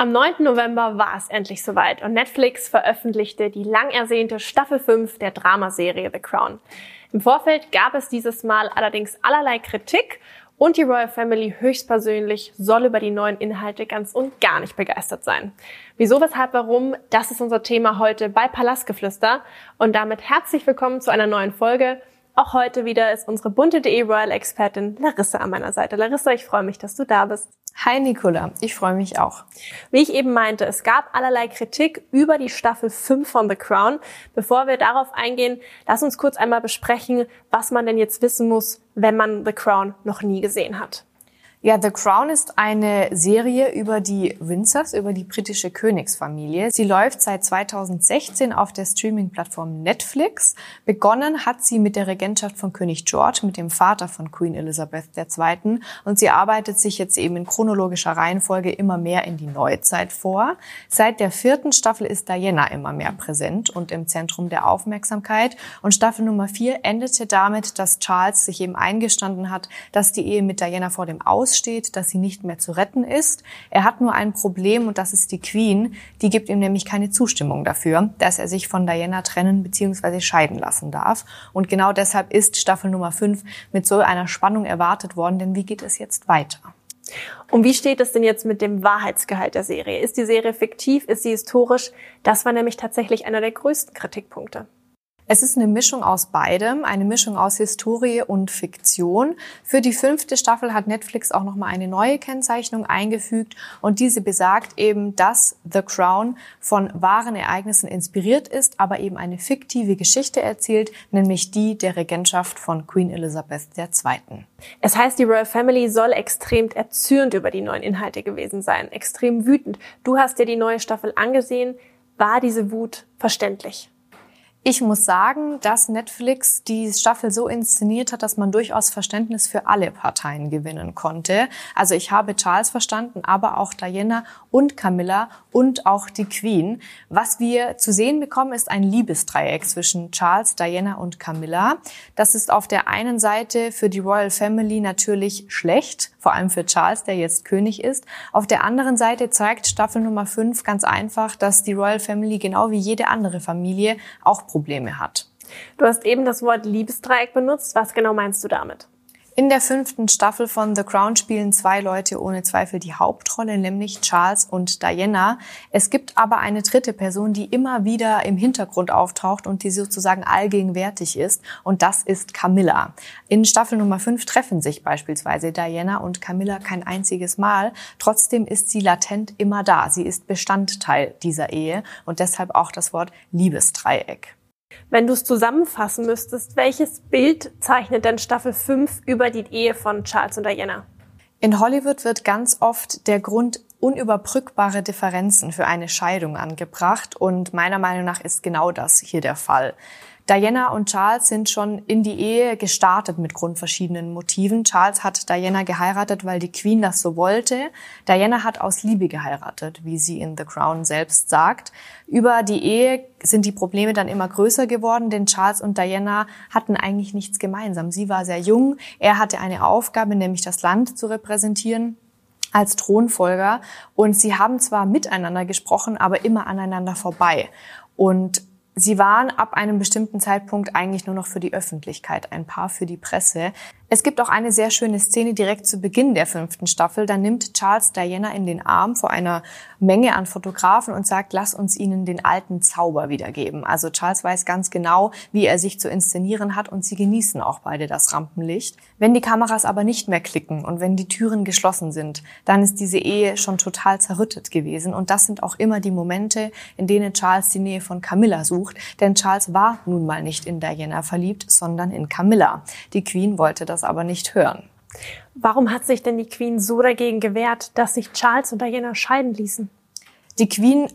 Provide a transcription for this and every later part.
Am 9. November war es endlich soweit und Netflix veröffentlichte die lang ersehnte Staffel 5 der Dramaserie The Crown. Im Vorfeld gab es dieses Mal allerdings allerlei Kritik und die Royal Family höchstpersönlich soll über die neuen Inhalte ganz und gar nicht begeistert sein. Wieso, weshalb, warum, das ist unser Thema heute bei Palastgeflüster und damit herzlich willkommen zu einer neuen Folge. Auch heute wieder ist unsere bunte.de Royal Expertin Larissa an meiner Seite. Larissa, ich freue mich, dass du da bist. Hi Nicola, ich freue mich auch. Wie ich eben meinte, es gab allerlei Kritik über die Staffel 5 von The Crown. Bevor wir darauf eingehen, lass uns kurz einmal besprechen, was man denn jetzt wissen muss, wenn man The Crown noch nie gesehen hat. Ja, The Crown ist eine Serie über die Windsors, über die britische Königsfamilie. Sie läuft seit 2016 auf der Streaming-Plattform Netflix. Begonnen hat sie mit der Regentschaft von König George, mit dem Vater von Queen Elizabeth II. Und sie arbeitet sich jetzt eben in chronologischer Reihenfolge immer mehr in die Neuzeit vor. Seit der vierten Staffel ist Diana immer mehr präsent und im Zentrum der Aufmerksamkeit. Und Staffel Nummer vier endete damit, dass Charles sich eben eingestanden hat, dass die Ehe mit Diana vor dem Aus aussteht, dass sie nicht mehr zu retten ist. Er hat nur ein Problem und das ist die Queen. Die gibt ihm nämlich keine Zustimmung dafür, dass er sich von Diana trennen bzw. scheiden lassen darf. Und genau deshalb ist Staffel Nummer 5 mit so einer Spannung erwartet worden, denn wie geht es jetzt weiter? Und wie steht es denn jetzt mit dem Wahrheitsgehalt der Serie? Ist die Serie fiktiv? Ist sie historisch? Das war nämlich tatsächlich einer der größten Kritikpunkte. Es ist eine Mischung aus beidem, eine Mischung aus Historie und Fiktion. Für die fünfte Staffel hat Netflix auch nochmal eine neue Kennzeichnung eingefügt und diese besagt eben, dass The Crown von wahren Ereignissen inspiriert ist, aber eben eine fiktive Geschichte erzählt, nämlich die der Regentschaft von Queen Elizabeth II. Es heißt, die Royal Family soll extrem erzürnt über die neuen Inhalte gewesen sein, extrem wütend. Du hast dir die neue Staffel angesehen. War diese Wut verständlich? Ich muss sagen, dass Netflix die Staffel so inszeniert hat, dass man durchaus Verständnis für alle Parteien gewinnen konnte. Also ich habe Charles verstanden, aber auch Diana und Camilla und auch die Queen. Was wir zu sehen bekommen, ist ein Liebesdreieck zwischen Charles, Diana und Camilla. Das ist auf der einen Seite für die Royal Family natürlich schlecht, vor allem für Charles, der jetzt König ist. Auf der anderen Seite zeigt Staffel Nummer 5 ganz einfach, dass die Royal Family genau wie jede andere Familie auch Probleme hat. Du hast eben das Wort Liebesdreieck benutzt. Was genau meinst du damit? In der fünften Staffel von The Crown spielen zwei Leute ohne Zweifel die Hauptrolle, nämlich Charles und Diana. Es gibt aber eine dritte Person, die immer wieder im Hintergrund auftaucht und die sozusagen allgegenwärtig ist, und das ist Camilla. In Staffel Nummer 5 treffen sich beispielsweise Diana und Camilla kein einziges Mal. Trotzdem ist sie latent immer da. Sie ist Bestandteil dieser Ehe und deshalb auch das Wort Liebesdreieck. Wenn du es zusammenfassen müsstest, welches Bild zeichnet denn Staffel 5 über die Ehe von Charles und Diana? In Hollywood wird ganz oft der Grund unüberbrückbare Differenzen für eine Scheidung angebracht und meiner Meinung nach ist genau das hier der Fall. Diana und Charles sind schon in die Ehe gestartet mit grundverschiedenen Motiven. Charles hat Diana geheiratet, weil die Queen das so wollte. Diana hat aus Liebe geheiratet, wie sie in The Crown selbst sagt. Über die Ehe sind die Probleme dann immer größer geworden, denn Charles und Diana hatten eigentlich nichts gemeinsam. Sie war sehr jung, er hatte eine Aufgabe, nämlich das Land zu repräsentieren als Thronfolger und sie haben zwar miteinander gesprochen, aber immer aneinander vorbei. Und Sie waren ab einem bestimmten Zeitpunkt eigentlich nur noch für die Öffentlichkeit, ein Paar für die Presse. Es gibt auch eine sehr schöne Szene direkt zu Beginn der fünften Staffel. Da nimmt Charles Diana in den Arm vor einer Menge an Fotografen und sagt, lass uns ihnen den alten Zauber wiedergeben. Also Charles weiß ganz genau, wie er sich zu inszenieren hat und sie genießen auch beide das Rampenlicht. Wenn die Kameras aber nicht mehr klicken und wenn die Türen geschlossen sind, dann ist diese Ehe schon total zerrüttet gewesen. Und das sind auch immer die Momente, in denen Charles die Nähe von Camilla sucht. Denn Charles war nun mal nicht in Diana verliebt, sondern in Camilla. Die Queen wollte das das aber nicht hören. Warum hat sich denn die Queen so dagegen gewehrt, dass sich Charles und Diana scheiden ließen? Die Queen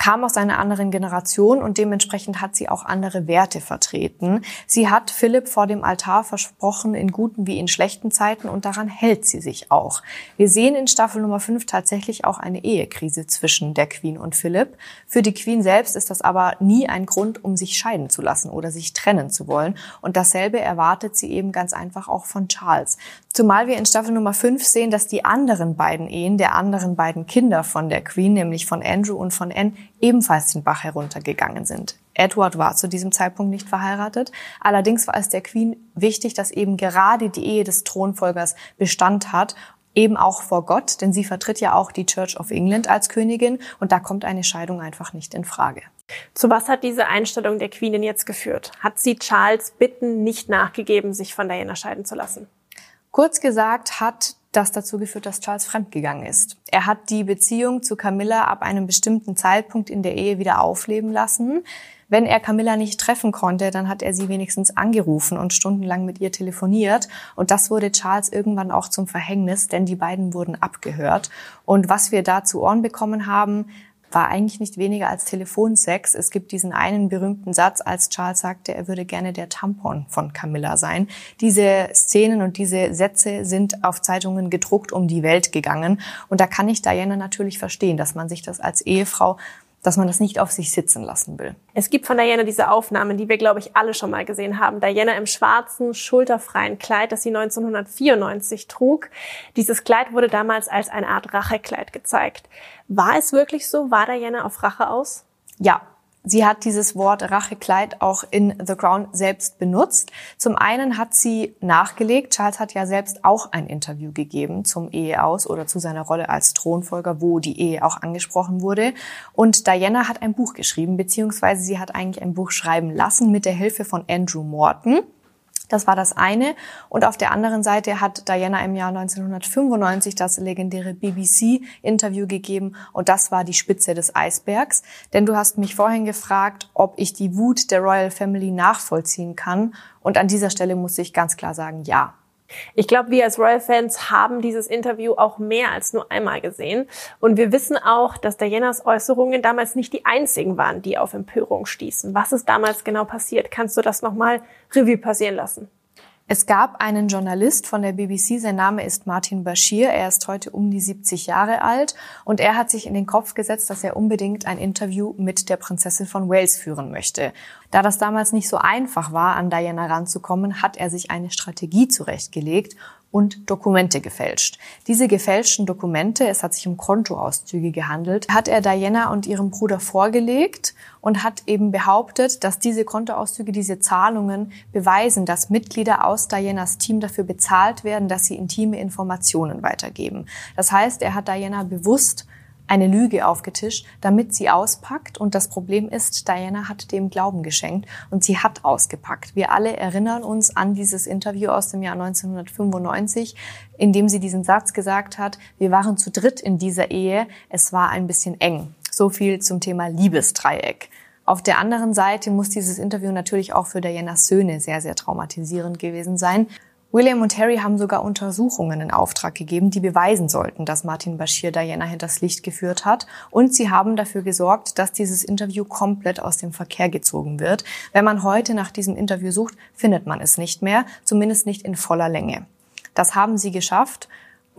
kam aus einer anderen Generation und dementsprechend hat sie auch andere Werte vertreten. Sie hat Philipp vor dem Altar versprochen, in guten wie in schlechten Zeiten und daran hält sie sich auch. Wir sehen in Staffel Nummer 5 tatsächlich auch eine Ehekrise zwischen der Queen und Philipp. Für die Queen selbst ist das aber nie ein Grund, um sich scheiden zu lassen oder sich trennen zu wollen. Und dasselbe erwartet sie eben ganz einfach auch von Charles. Zumal wir in Staffel Nummer 5 sehen, dass die anderen beiden Ehen der anderen beiden Kinder von der Queen, nämlich von Andrew und von Anne, ebenfalls den Bach heruntergegangen sind. Edward war zu diesem Zeitpunkt nicht verheiratet. Allerdings war es der Queen wichtig, dass eben gerade die Ehe des Thronfolgers Bestand hat eben auch vor Gott, denn sie vertritt ja auch die Church of England als Königin und da kommt eine Scheidung einfach nicht in Frage. Zu was hat diese Einstellung der Queen jetzt geführt? Hat sie Charles Bitten nicht nachgegeben, sich von Diana scheiden zu lassen? Kurz gesagt hat das dazu geführt, dass Charles fremdgegangen ist. Er hat die Beziehung zu Camilla ab einem bestimmten Zeitpunkt in der Ehe wieder aufleben lassen. Wenn er Camilla nicht treffen konnte, dann hat er sie wenigstens angerufen und stundenlang mit ihr telefoniert. Und das wurde Charles irgendwann auch zum Verhängnis, denn die beiden wurden abgehört. Und was wir da zu Ohren bekommen haben, war eigentlich nicht weniger als Telefonsex. Es gibt diesen einen berühmten Satz, als Charles sagte, er würde gerne der Tampon von Camilla sein. Diese Szenen und diese Sätze sind auf Zeitungen gedruckt um die Welt gegangen. Und da kann ich Diana natürlich verstehen, dass man sich das als Ehefrau dass man das nicht auf sich sitzen lassen will. Es gibt von Diana diese Aufnahmen, die wir, glaube ich, alle schon mal gesehen haben. Diana im schwarzen, schulterfreien Kleid, das sie 1994 trug. Dieses Kleid wurde damals als eine Art Rachekleid gezeigt. War es wirklich so? War Diana auf Rache aus? Ja, Sie hat dieses Wort Rachekleid auch in The Crown selbst benutzt. Zum einen hat sie nachgelegt, Charles hat ja selbst auch ein Interview gegeben zum Eheaus oder zu seiner Rolle als Thronfolger, wo die Ehe auch angesprochen wurde. Und Diana hat ein Buch geschrieben, beziehungsweise sie hat eigentlich ein Buch schreiben lassen mit der Hilfe von Andrew Morton. Das war das eine. Und auf der anderen Seite hat Diana im Jahr 1995 das legendäre BBC-Interview gegeben. Und das war die Spitze des Eisbergs. Denn du hast mich vorhin gefragt, ob ich die Wut der Royal Family nachvollziehen kann. Und an dieser Stelle muss ich ganz klar sagen, ja. Ich glaube, wir als Royal-Fans haben dieses Interview auch mehr als nur einmal gesehen. Und wir wissen auch, dass Dianas Äußerungen damals nicht die einzigen waren, die auf Empörung stießen. Was ist damals genau passiert? Kannst du das nochmal Revue passieren lassen? Es gab einen Journalist von der BBC, sein Name ist Martin Bashir, er ist heute um die 70 Jahre alt und er hat sich in den Kopf gesetzt, dass er unbedingt ein Interview mit der Prinzessin von Wales führen möchte. Da das damals nicht so einfach war, an Diana ranzukommen, hat er sich eine Strategie zurechtgelegt und Dokumente gefälscht. Diese gefälschten Dokumente, es hat sich um Kontoauszüge gehandelt, hat er Diana und ihrem Bruder vorgelegt und hat eben behauptet, dass diese Kontoauszüge, diese Zahlungen beweisen, dass Mitglieder aus Dianas Team dafür bezahlt werden, dass sie intime Informationen weitergeben. Das heißt, er hat Diana bewusst eine Lüge aufgetischt, damit sie auspackt. Und das Problem ist, Diana hat dem Glauben geschenkt und sie hat ausgepackt. Wir alle erinnern uns an dieses Interview aus dem Jahr 1995, in dem sie diesen Satz gesagt hat, wir waren zu dritt in dieser Ehe, es war ein bisschen eng. So viel zum Thema Liebesdreieck. Auf der anderen Seite muss dieses Interview natürlich auch für Dianas Söhne sehr, sehr traumatisierend gewesen sein. William und Harry haben sogar Untersuchungen in Auftrag gegeben, die beweisen sollten, dass Martin Bashir Diana hinters Licht geführt hat. Und sie haben dafür gesorgt, dass dieses Interview komplett aus dem Verkehr gezogen wird. Wenn man heute nach diesem Interview sucht, findet man es nicht mehr, zumindest nicht in voller Länge. Das haben sie geschafft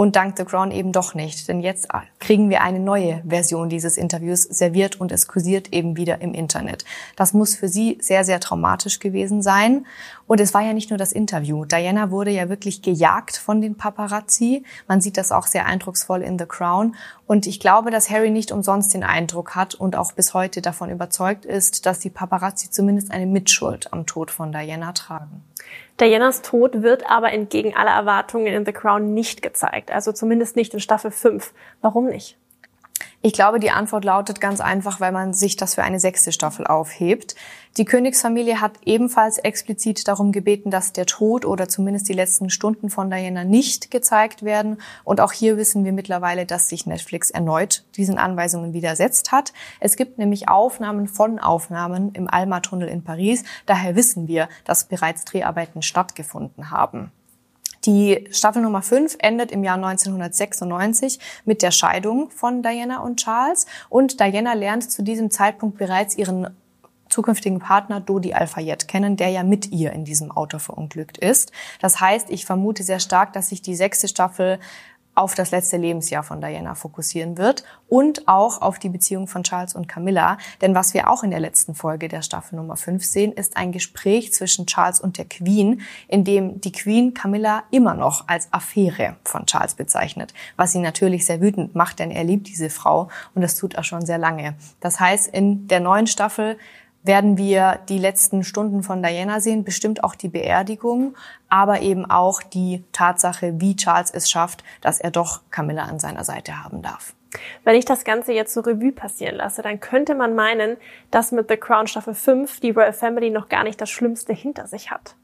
und dank The Crown eben doch nicht, denn jetzt kriegen wir eine neue Version dieses Interviews serviert und es kursiert eben wieder im Internet. Das muss für sie sehr, sehr traumatisch gewesen sein. Und es war ja nicht nur das Interview. Diana wurde ja wirklich gejagt von den Paparazzi. Man sieht das auch sehr eindrucksvoll in The Crown. Und ich glaube, dass Harry nicht umsonst den Eindruck hat und auch bis heute davon überzeugt ist, dass die Paparazzi zumindest eine Mitschuld am Tod von Diana tragen. Dianas Tod wird aber entgegen aller Erwartungen in The Crown nicht gezeigt, also zumindest nicht in Staffel 5. Warum nicht? Ich glaube, die Antwort lautet ganz einfach, weil man sich das für eine sechste Staffel aufhebt. Die Königsfamilie hat ebenfalls explizit darum gebeten, dass der Tod oder zumindest die letzten Stunden von Diana nicht gezeigt werden. Und auch hier wissen wir mittlerweile, dass sich Netflix erneut diesen Anweisungen widersetzt hat. Es gibt nämlich Aufnahmen von Aufnahmen im Alma-Tunnel in Paris. Daher wissen wir, dass bereits Dreharbeiten stattgefunden haben. Die Staffel Nummer 5 endet im Jahr 1996 mit der Scheidung von Diana und Charles und Diana lernt zu diesem Zeitpunkt bereits ihren zukünftigen Partner Dodi Al-Fayed kennen, der ja mit ihr in diesem Auto verunglückt ist. Das heißt, ich vermute sehr stark, dass sich die sechste Staffel auf das letzte Lebensjahr von Diana fokussieren wird und auch auf die Beziehung von Charles und Camilla. Denn was wir auch in der letzten Folge der Staffel Nummer 5 sehen, ist ein Gespräch zwischen Charles und der Queen, in dem die Queen Camilla immer noch als Affäre von Charles bezeichnet, was ihn natürlich sehr wütend macht, denn er liebt diese Frau und das tut er schon sehr lange. Das heißt, in der neuen Staffel werden wir die letzten Stunden von Diana sehen, bestimmt auch die Beerdigung, aber eben auch die Tatsache, wie Charles es schafft, dass er doch Camilla an seiner Seite haben darf. Wenn ich das Ganze jetzt so Revue passieren lasse, dann könnte man meinen, dass mit The Crown Staffel 5 die Royal Family noch gar nicht das Schlimmste hinter sich hat.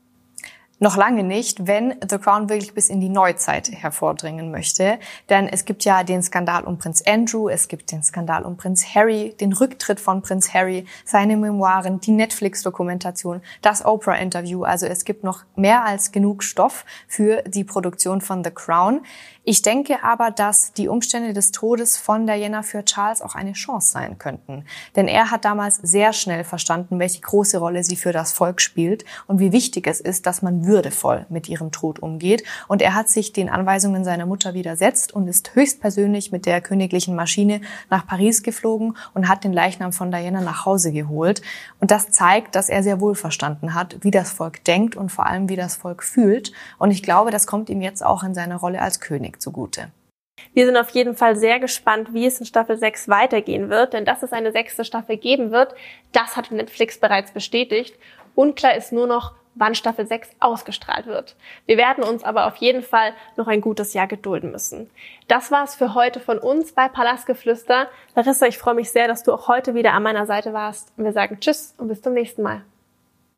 Noch lange nicht, wenn The Crown wirklich bis in die Neuzeit hervordringen möchte. Denn es gibt ja den Skandal um Prinz Andrew, es gibt den Skandal um Prinz Harry, den Rücktritt von Prinz Harry, seine Memoiren, die Netflix-Dokumentation, das Oprah-Interview. Also es gibt noch mehr als genug Stoff für die Produktion von The Crown. Ich denke aber, dass die Umstände des Todes von Diana für Charles auch eine Chance sein könnten. Denn er hat damals sehr schnell verstanden, welche große Rolle sie für das Volk spielt und wie wichtig es ist, dass man würdevoll mit ihrem Tod umgeht. Und er hat sich den Anweisungen seiner Mutter widersetzt und ist höchstpersönlich mit der königlichen Maschine nach Paris geflogen und hat den Leichnam von Diana nach Hause geholt. Und das zeigt, dass er sehr wohl verstanden hat, wie das Volk denkt und vor allem, wie das Volk fühlt. Und ich glaube, das kommt ihm jetzt auch in seiner Rolle als König zugute. Wir sind auf jeden Fall sehr gespannt, wie es in Staffel 6 weitergehen wird, denn dass es eine sechste Staffel geben wird, das hat Netflix bereits bestätigt. Unklar ist nur noch, wann Staffel 6 ausgestrahlt wird. Wir werden uns aber auf jeden Fall noch ein gutes Jahr gedulden müssen. Das war's für heute von uns bei Palastgeflüster. Larissa, ich freue mich sehr, dass du auch heute wieder an meiner Seite warst. Wir sagen Tschüss und bis zum nächsten Mal.